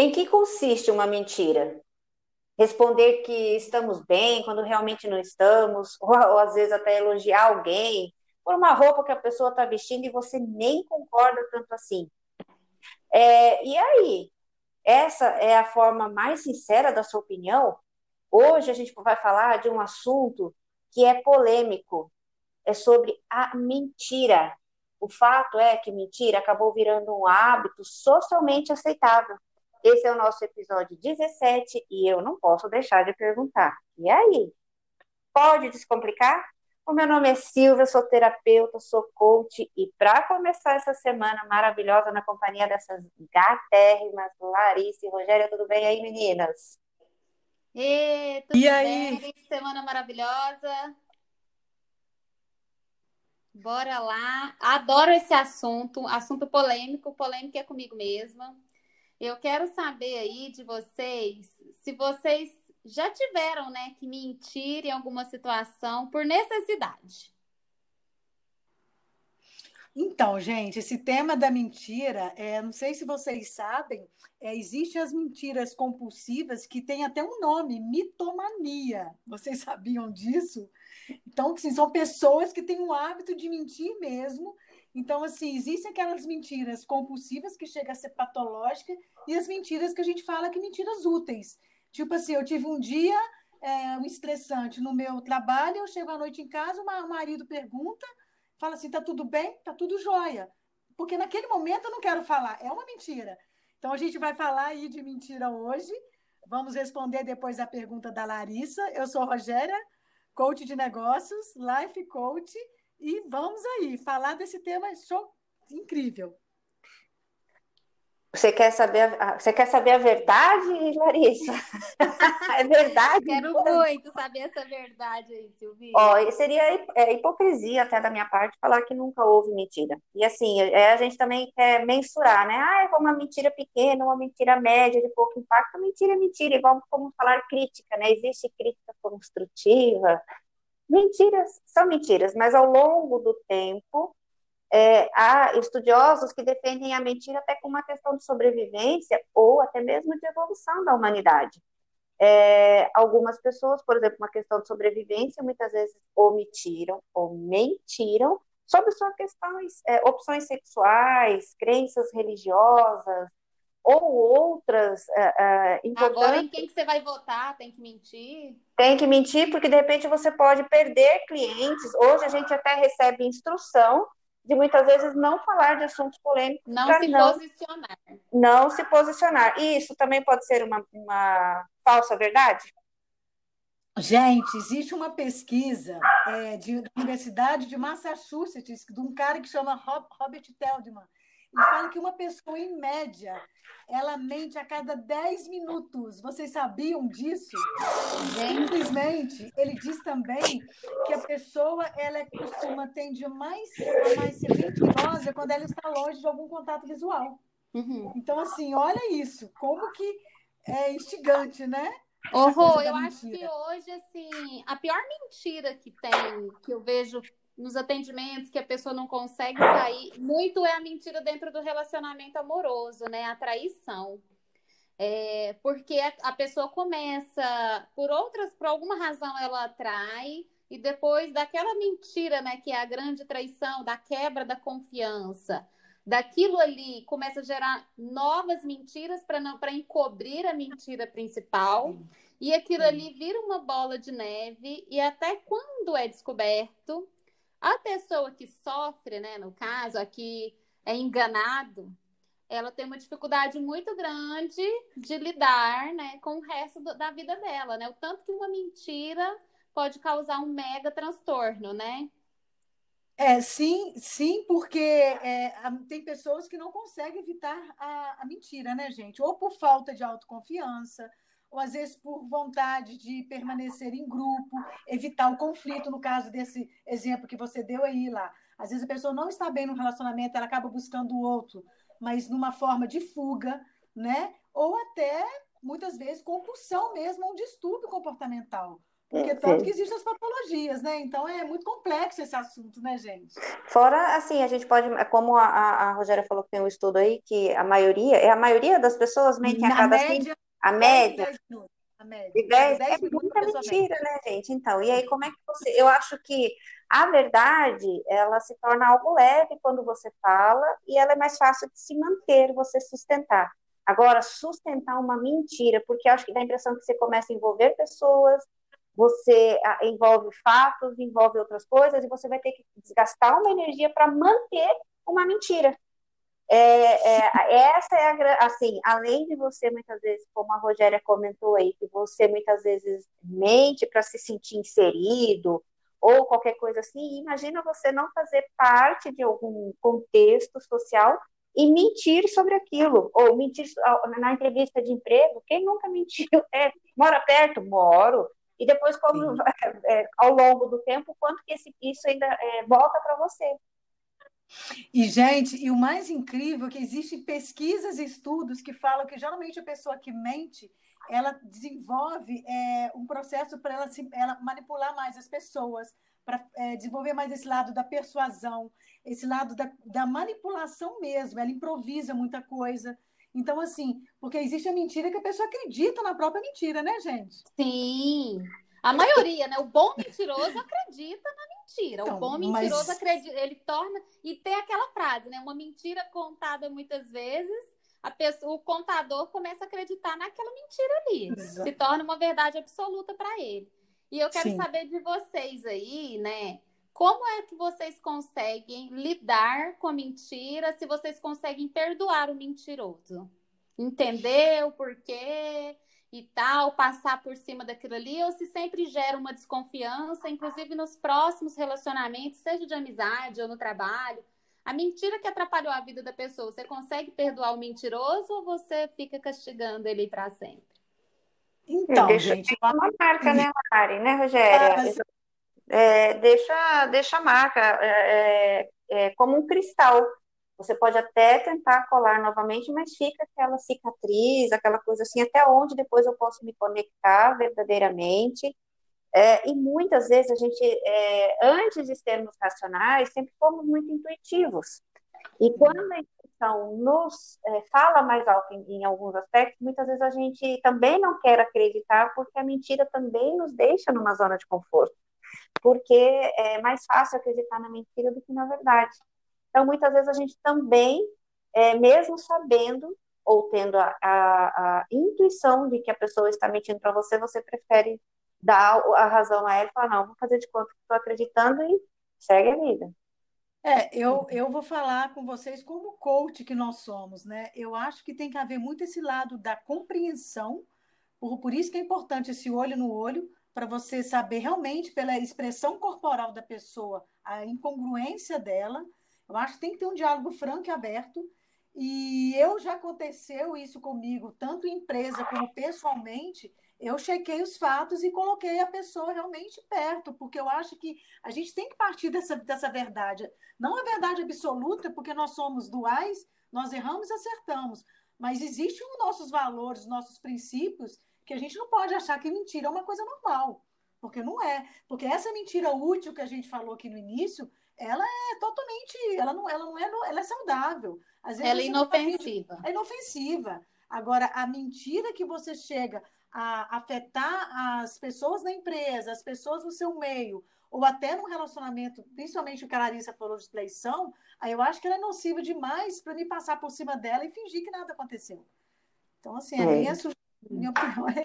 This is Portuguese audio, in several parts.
Em que consiste uma mentira? Responder que estamos bem quando realmente não estamos, ou, ou às vezes até elogiar alguém por uma roupa que a pessoa está vestindo e você nem concorda tanto assim. É, e aí? Essa é a forma mais sincera da sua opinião? Hoje a gente vai falar de um assunto que é polêmico, é sobre a mentira. O fato é que mentira acabou virando um hábito socialmente aceitável. Esse é o nosso episódio 17 e eu não posso deixar de perguntar. E aí? Pode descomplicar? O meu nome é Silvia, sou terapeuta, sou coach e para começar essa semana maravilhosa na companhia dessas gatérrimas, Larissa e Rogério, tudo bem aí, meninas? E, tudo e aí? bem? Semana maravilhosa. Bora lá. Adoro esse assunto, assunto polêmico, polêmico é comigo mesma. Eu quero saber aí de vocês se vocês já tiveram, né, que mentir em alguma situação por necessidade. Então, gente, esse tema da mentira, é, não sei se vocês sabem, é, existem as mentiras compulsivas que têm até um nome, mitomania. Vocês sabiam disso? Então, assim, são pessoas que têm o hábito de mentir mesmo então, assim, existem aquelas mentiras compulsivas que chegam a ser patológica e as mentiras que a gente fala que mentiras úteis. Tipo assim, eu tive um dia é, um estressante no meu trabalho, eu chego à noite em casa, o marido pergunta, fala assim, tá tudo bem? Tá tudo jóia. Porque naquele momento eu não quero falar, é uma mentira. Então a gente vai falar aí de mentira hoje. Vamos responder depois a pergunta da Larissa. Eu sou Rogéria, coach de negócios, life coach e vamos aí falar desse tema show incrível. Você quer saber a, você quer saber a verdade, Larissa? é verdade? Quero muito saber essa verdade aí, Silvia. Ó, seria é, hipocrisia até da minha parte falar que nunca houve mentira. E assim, é, a gente também quer mensurar, né? Ah, é uma mentira pequena, uma mentira média, de pouco impacto. Mentira é mentira, igual como falar crítica, né? Existe crítica construtiva, Mentiras são mentiras, mas ao longo do tempo, é, há estudiosos que defendem a mentira até como uma questão de sobrevivência ou até mesmo de evolução da humanidade. É, algumas pessoas, por exemplo, uma questão de sobrevivência, muitas vezes omitiram ou mentiram sobre suas questões, é, opções sexuais, crenças religiosas, ou outras uh, importantes. Agora, em quem que você vai votar? Tem que mentir? Tem que mentir, porque de repente você pode perder clientes. Hoje a gente até recebe instrução de muitas vezes não falar de assuntos polêmicos. Não se não, posicionar. Não se posicionar. E isso também pode ser uma, uma falsa verdade? Gente, existe uma pesquisa é, de, da Universidade de Massachusetts, de um cara que chama Robert Teldman e fala que uma pessoa, em média, ela mente a cada 10 minutos. Vocês sabiam disso? Simplesmente, ele diz também que a pessoa ela costuma tender mais a mais ser mentirosa quando ela está longe de algum contato visual. Uhum. Então, assim, olha isso, como que é instigante, né? Horror, eu acho que hoje, assim, a pior mentira que tem, que eu vejo nos atendimentos que a pessoa não consegue sair, muito é a mentira dentro do relacionamento amoroso, né? A traição. É, porque a, pessoa começa, por outras, por alguma razão ela atrai, e depois daquela mentira, né, que é a grande traição, da quebra da confiança, daquilo ali começa a gerar novas mentiras para encobrir a mentira principal. E aquilo ali vira uma bola de neve, e até quando é descoberto, a pessoa que sofre, né, no caso, aqui é enganado, ela tem uma dificuldade muito grande de lidar, né, com o resto do, da vida dela, né? O tanto que uma mentira pode causar um mega transtorno, né? É, sim, sim, porque é, tem pessoas que não conseguem evitar a, a mentira, né, gente? Ou por falta de autoconfiança, ou às vezes por vontade de permanecer em grupo, evitar o conflito, no caso desse exemplo que você deu aí lá. Às vezes a pessoa não está bem no relacionamento, ela acaba buscando o outro, mas numa forma de fuga, né? Ou até, muitas vezes, compulsão mesmo, um distúrbio comportamental. Porque tanto que existem as patologias, né? Então é muito complexo esse assunto, né, gente? Fora, assim, a gente pode, como a, a Rogéria falou que tem um estudo aí, que a maioria, é a maioria das pessoas mentem a cada média, a média. 10 minutos. A média. De 10, 10 é muita mentira, né, gente? Então, e aí como é que você. Eu acho que a verdade, ela se torna algo leve quando você fala e ela é mais fácil de se manter, você sustentar. Agora, sustentar uma mentira, porque acho que dá a impressão que você começa a envolver pessoas, você ah, envolve fatos, envolve outras coisas, e você vai ter que desgastar uma energia para manter uma mentira. É, é, essa é a assim, além de você muitas vezes, como a Rogéria comentou aí, que você muitas vezes mente para se sentir inserido ou qualquer coisa assim, imagina você não fazer parte de algum contexto social e mentir sobre aquilo, ou mentir na entrevista de emprego, quem nunca mentiu? É, mora perto? Moro. E depois, como é, ao longo do tempo, quanto que esse, isso ainda é, volta para você. E, gente, e o mais incrível é que existem pesquisas e estudos que falam que geralmente a pessoa que mente, ela desenvolve é, um processo para ela, ela manipular mais as pessoas, para é, desenvolver mais esse lado da persuasão, esse lado da, da manipulação mesmo. Ela improvisa muita coisa. Então, assim, porque existe a mentira que a pessoa acredita na própria mentira, né, gente? Sim. A maioria, né? O bom mentiroso acredita mentira. Então, o bom mentiroso mas... acredita, ele torna. E tem aquela frase, né? Uma mentira contada muitas vezes, a pessoa, o contador começa a acreditar naquela mentira ali. Exato. Se torna uma verdade absoluta para ele. E eu quero Sim. saber de vocês aí, né? Como é que vocês conseguem lidar com a mentira? Se vocês conseguem perdoar o mentiroso? Entender o porquê? E tal, passar por cima daquilo ali, ou se sempre gera uma desconfiança, inclusive nos próximos relacionamentos, seja de amizade ou no trabalho. A mentira que atrapalhou a vida da pessoa, você consegue perdoar o mentiroso ou você fica castigando ele para sempre? Então, deixa, gente, uma marca, né, Mari, né, Rogéria? É, deixa, deixa a marca é, é, é como um cristal. Você pode até tentar colar novamente, mas fica aquela cicatriz, aquela coisa assim, até onde depois eu posso me conectar verdadeiramente. É, e muitas vezes a gente, é, antes de sermos racionais, sempre fomos muito intuitivos. E quando a intuição nos é, fala mais alto em, em, alguns aspectos, muitas vezes a gente também não quer acreditar, porque a mentira também nos deixa numa zona de conforto. Porque é mais fácil acreditar na mentira do que na verdade. Então, muitas vezes a gente também, é, mesmo sabendo ou tendo a, a, a, intuição de que a pessoa está mentindo para você, você prefere dar a razão a ela e falar, não, vou fazer de conta que estou acreditando e segue a vida. É, eu, eu vou falar com vocês como coach que nós somos, né? Eu acho que tem que haver muito esse lado da compreensão, por, por isso que é importante esse olho no olho, para você saber realmente pela expressão corporal da pessoa, a incongruência dela, eu acho que tem que ter um diálogo franco e aberto. E eu já aconteceu isso comigo, tanto em empresa como pessoalmente. Eu chequei os fatos e coloquei a pessoa realmente perto, porque eu acho que a gente tem que partir dessa, dessa verdade. Não a verdade absoluta, porque nós somos duais, nós erramos e acertamos. Mas existem os nossos valores, os nossos princípios, que a gente não pode achar que mentira é uma coisa normal. Porque não é. Porque essa mentira útil que a gente falou aqui no início, ela é totalmente, ela não, ela não é, ela é saudável. Às vezes ela é inofensiva. É inofensiva. Agora, a mentira que você chega a afetar as pessoas da empresa, as pessoas no seu meio, ou até num relacionamento, principalmente o que a Larissa falou de traição, aí eu acho que ela é nociva demais para me passar por cima dela e fingir que nada aconteceu. Então, assim, a é. minha, minha opinião é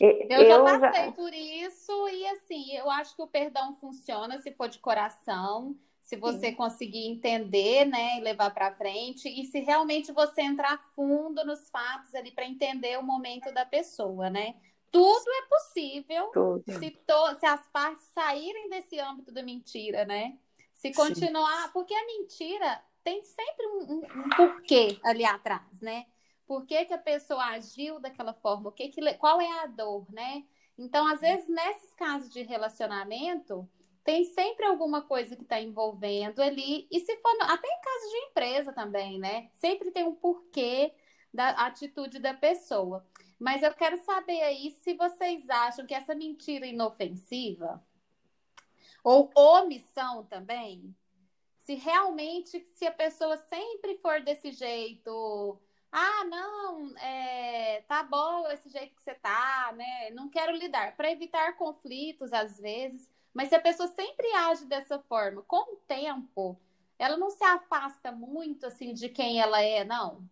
eu, já passei já... por isso e assim, eu acho que o perdão funciona se for de coração, se você Sim. conseguir entender, né, e levar para frente e se realmente você entrar fundo nos fatos ali para entender o momento da pessoa, né? Tudo é possível Tudo. Se, to... se as partes saírem desse âmbito da mentira, né? Se continuar, Sim. porque a mentira tem sempre um, um, um porquê ali atrás, né? Por que, que a pessoa agiu daquela forma, o que que, qual é a dor, né? Então, às vezes, nesses casos de relacionamento, tem sempre alguma coisa que está envolvendo ali, e se for, até em casos de empresa também, né? Sempre tem um porquê da atitude da pessoa. Mas eu quero saber aí se vocês acham que essa mentira inofensiva ou omissão também, se realmente, se a pessoa sempre for desse jeito, ah, não, é, tá bom esse jeito que você tá, né? Não quero lidar, para evitar conflitos às vezes, mas se a pessoa sempre age dessa forma, com o tempo, ela não se afasta muito assim de quem ela é, não?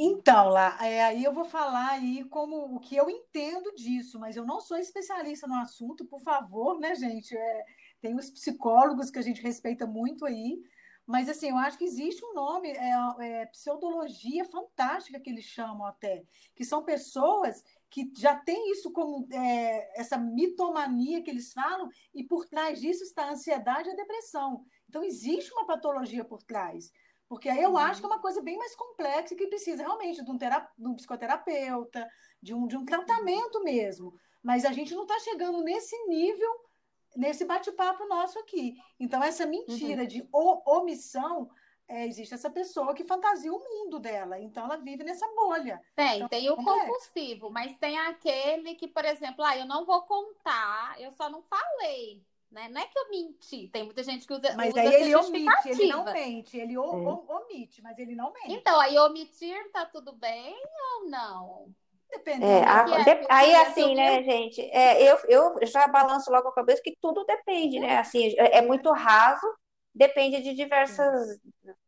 Então, lá, é, aí eu vou falar aí como o que eu entendo disso, mas eu não sou especialista no assunto, por favor, né, gente? É, tem os psicólogos que a gente respeita muito aí, mas assim, eu acho que existe um nome, é, é, pseudologia fantástica que eles chamam até, que são pessoas que já têm isso como é, essa mitomania que eles falam, e por trás disso está a ansiedade e a depressão. Então, existe uma patologia por trás. Porque aí eu uhum. acho que é uma coisa bem mais complexa que precisa realmente de um, terap... de um psicoterapeuta, de um, de um tratamento mesmo. Mas a gente não está chegando nesse nível, nesse bate-papo nosso aqui. Então, essa mentira uhum. de omissão, é, existe essa pessoa que fantasia o mundo dela. Então, ela vive nessa bolha. Tem, então, tem o é. compulsivo, mas tem aquele que, por exemplo, ah, eu não vou contar, eu só não falei. Né? Não é que eu menti, tem muita gente que usa. Mas usa aí ele omite, ele não mente, ele o, é. omite, mas ele não mente. Então, aí omitir tá tudo bem ou não? Dependendo. É, a, de, aí, assim, né, gente, é, eu, eu já balanço logo a cabeça que tudo depende, né? Assim, é, é muito raso, depende de diversas,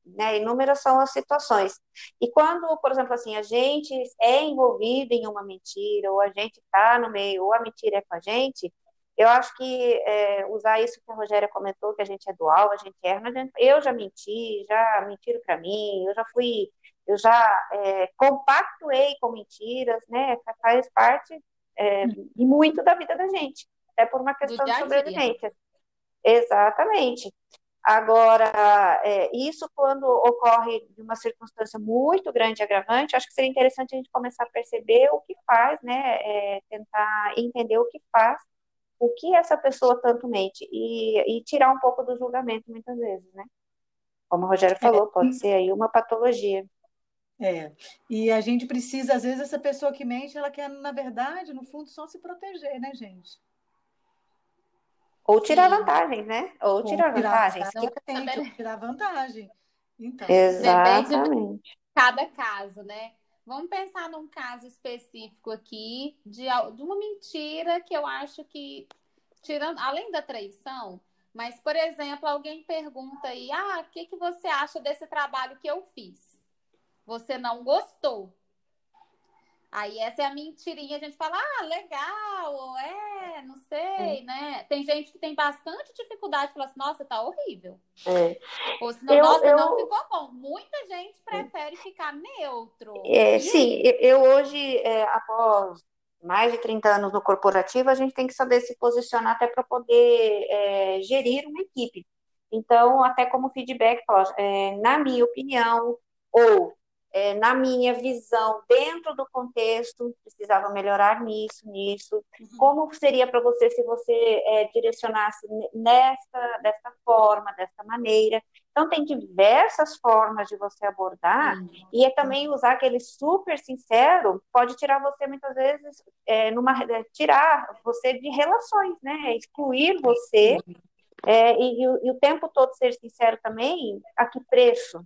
né, inúmeras são as situações. E quando, por exemplo, assim, a gente é envolvido em uma mentira, ou a gente está no meio, ou a mentira é com a gente, eu acho que é, usar isso que a Rogéria comentou, que a gente é dual, a gente erra, eu já menti, já mentiram para mim, eu já fui, eu já é, compactuei com mentiras, né? Faz parte é, e muito da vida da gente, até por uma questão de sobrevivência. Exatamente. Agora, é, isso quando ocorre de uma circunstância muito grande e agravante, acho que seria interessante a gente começar a perceber o que faz, né? É, tentar entender o que faz o que essa pessoa tanto mente e, e tirar um pouco do julgamento muitas vezes, né? Como o Rogério é, falou, pode ser aí uma patologia. É, e a gente precisa, às vezes, essa pessoa que mente, ela quer, na verdade, no fundo, só se proteger, né, gente? Ou tirar Sim. vantagem, né? Ou tirar, tirar vantagens. Exatamente, ou tirar vantagem. Então, Exatamente. cada caso, né? Vamos pensar num caso específico aqui de, de uma mentira que eu acho que, tirando, além da traição, mas, por exemplo, alguém pergunta aí: ah, o que, que você acha desse trabalho que eu fiz? Você não gostou. Aí essa é a mentirinha, a gente fala, ah, legal, é, não sei, é. né? Tem gente que tem bastante dificuldade de falar assim, nossa, tá horrível. É. Ou senão, eu, nossa, eu... não ficou bom. Muita gente prefere ficar neutro. É, sim, eu hoje, é, após mais de 30 anos no corporativo, a gente tem que saber se posicionar até para poder é, gerir uma equipe. Então, até como feedback, é, na minha opinião, ou é, na minha visão, dentro do contexto, precisava melhorar nisso, nisso. Uhum. Como seria para você se você é, direcionasse nesta, desta forma, desta maneira? Então, tem diversas formas de você abordar, uhum. e é também usar aquele super sincero, pode tirar você muitas vezes, é, numa, é, tirar você de relações, né? Excluir você, é, e, e, e o tempo todo ser sincero também, a que preço?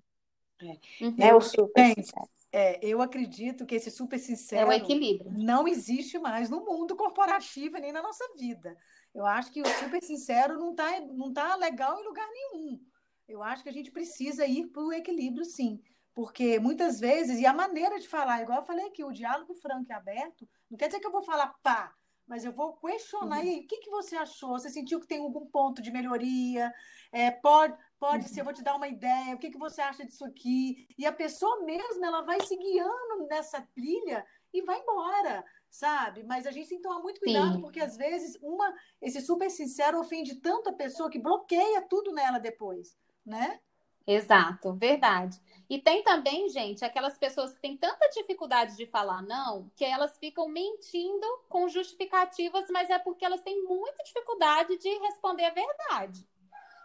É, uhum. é o super Gente, é, eu acredito que esse super sincero é o equilíbrio. não existe mais no mundo corporativo nem na nossa vida. Eu acho que o super sincero não está não tá legal em lugar nenhum. Eu acho que a gente precisa ir para o equilíbrio, sim. Porque muitas vezes, e a maneira de falar, igual eu falei aqui, o diálogo franco e aberto, não quer dizer que eu vou falar pá, mas eu vou questionar. Uhum. E aí, o que, que você achou? Você sentiu que tem algum ponto de melhoria? É, pode, pode ser, eu vou te dar uma ideia, o que, que você acha disso aqui? E a pessoa mesmo, ela vai se guiando nessa trilha e vai embora, sabe? Mas a gente tem que tomar muito cuidado, Sim. porque às vezes uma, esse super sincero ofende tanto a pessoa que bloqueia tudo nela depois, né? Exato, verdade. E tem também, gente, aquelas pessoas que têm tanta dificuldade de falar não, que elas ficam mentindo com justificativas, mas é porque elas têm muita dificuldade de responder a verdade.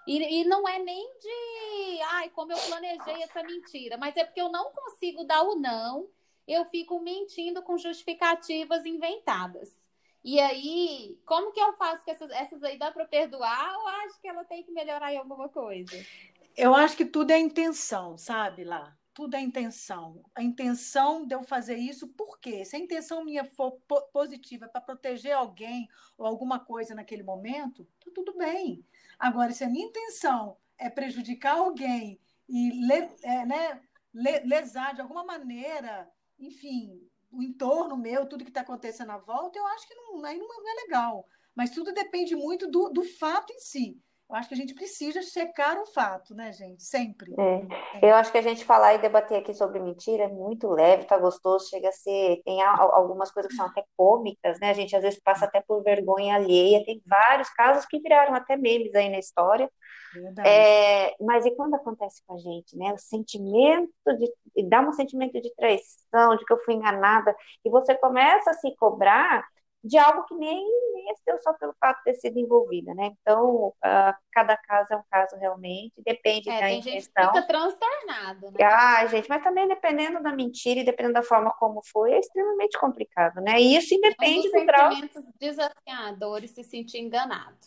E, e não é nem de, ai, como eu planejei essa mentira, mas é porque eu não consigo dar o não. eu fico mentindo com justificativas inventadas. E aí, como que eu faço que essas, essas aí dá para perdoar ou acho que ela tem que melhorar em alguma coisa? Eu acho que tudo é intenção, sabe, lá? Tudo é intenção. A intenção de eu fazer isso, por quê? Se a intenção minha for positiva para proteger alguém ou alguma coisa naquele momento, tá tudo bem. Agora, se a minha intenção é prejudicar alguém e é, né, lesar de alguma maneira, enfim, o entorno meu, tudo que está acontecendo à volta, eu acho que não, aí não é legal. Mas tudo depende muito do, do fato em si. Eu acho que a gente precisa checar o fato, né, gente? Sempre. É. Eu acho que a gente falar e debater aqui sobre mentira é muito leve, tá gostoso, chega a ser. Tem algumas coisas que são até cômicas, né? A gente às vezes passa até por vergonha alheia. Tem vários casos que viraram até memes aí na história. É, mas e quando acontece com a gente, né? O sentimento de. dá um sentimento de traição, de que eu fui enganada, e você começa a se cobrar de algo que nem, nem é seu só pelo fato de ter sido envolvida, né? Então, uh, cada caso é um caso realmente, depende é, da tem intenção. Gente que fica transtornado, né? Ah, gente, mas também dependendo da mentira e dependendo da forma como foi, é extremamente complicado, né? E isso independe do grau. sentimentos desafiadores se sentir enganado.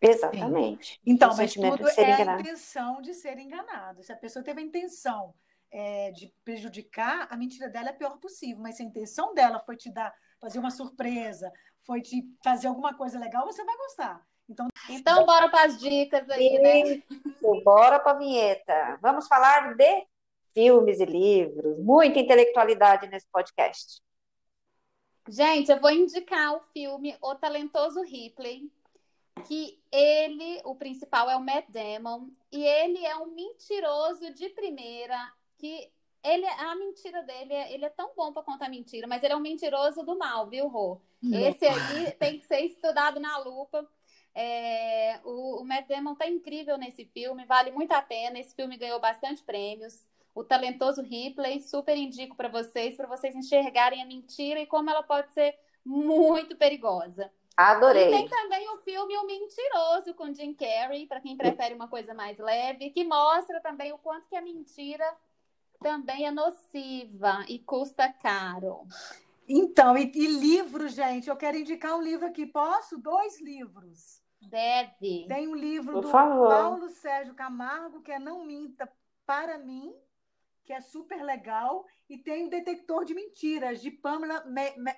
Exatamente. Sim. Então, mas tudo é enganado. a intenção de ser enganado. Se a pessoa teve a intenção é, de prejudicar, a mentira dela é a pior possível. Mas se a intenção dela foi te dar fazer uma surpresa, foi te fazer alguma coisa legal, você vai gostar. Então, então bora para as dicas aí, né? Bora para a vinheta. Vamos falar de filmes e livros. Muita intelectualidade nesse podcast. Gente, eu vou indicar o filme O Talentoso Ripley, que ele, o principal é o Matt Damon, e ele é um mentiroso de primeira que ele, a mentira dele, ele é tão bom para contar mentira, mas ele é um mentiroso do mal, viu, Rô? Esse aí tem que ser estudado na lupa. É, o, o Matt Damon tá incrível nesse filme, vale muito a pena. Esse filme ganhou bastante prêmios. O talentoso Ripley, super indico para vocês, para vocês enxergarem a mentira e como ela pode ser muito perigosa. Adorei. E tem também o filme O Mentiroso com Jim Carrey, para quem prefere uma coisa mais leve, que mostra também o quanto que a mentira também é nociva e custa caro. Então, e, e livro, gente, eu quero indicar um livro aqui. Posso? Dois livros. Deve. Tem um livro Por do favor. Paulo Sérgio Camargo, que é Não Minta para mim, que é super legal. E tem o Detector de Mentiras, de Pamela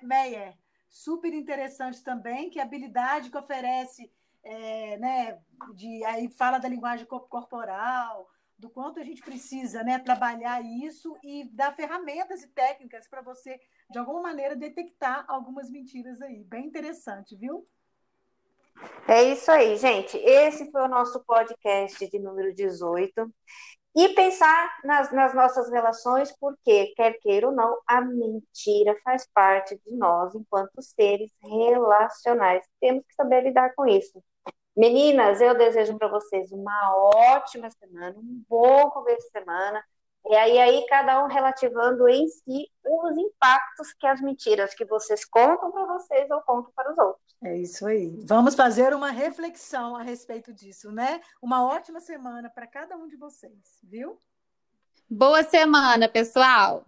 Meyer. Super interessante também, que é a habilidade que oferece, é, né, de, aí fala da linguagem corporal, do quanto a gente precisa né, trabalhar isso e dar ferramentas e técnicas para você, de alguma maneira, detectar algumas mentiras aí. Bem interessante, viu? É isso aí, gente. Esse foi o nosso podcast de número 18. E pensar nas, nas nossas relações, porque, quer queira ou não, a mentira faz parte de nós enquanto seres relacionais. Temos que saber lidar com isso. Meninas, eu desejo para vocês uma ótima semana, um bom começo de semana. E aí, aí, cada um relativando em si os impactos que as mentiras que vocês contam para vocês ou contam para os outros. É isso aí. Vamos fazer uma reflexão a respeito disso, né? Uma ótima semana para cada um de vocês, viu? Boa semana, pessoal!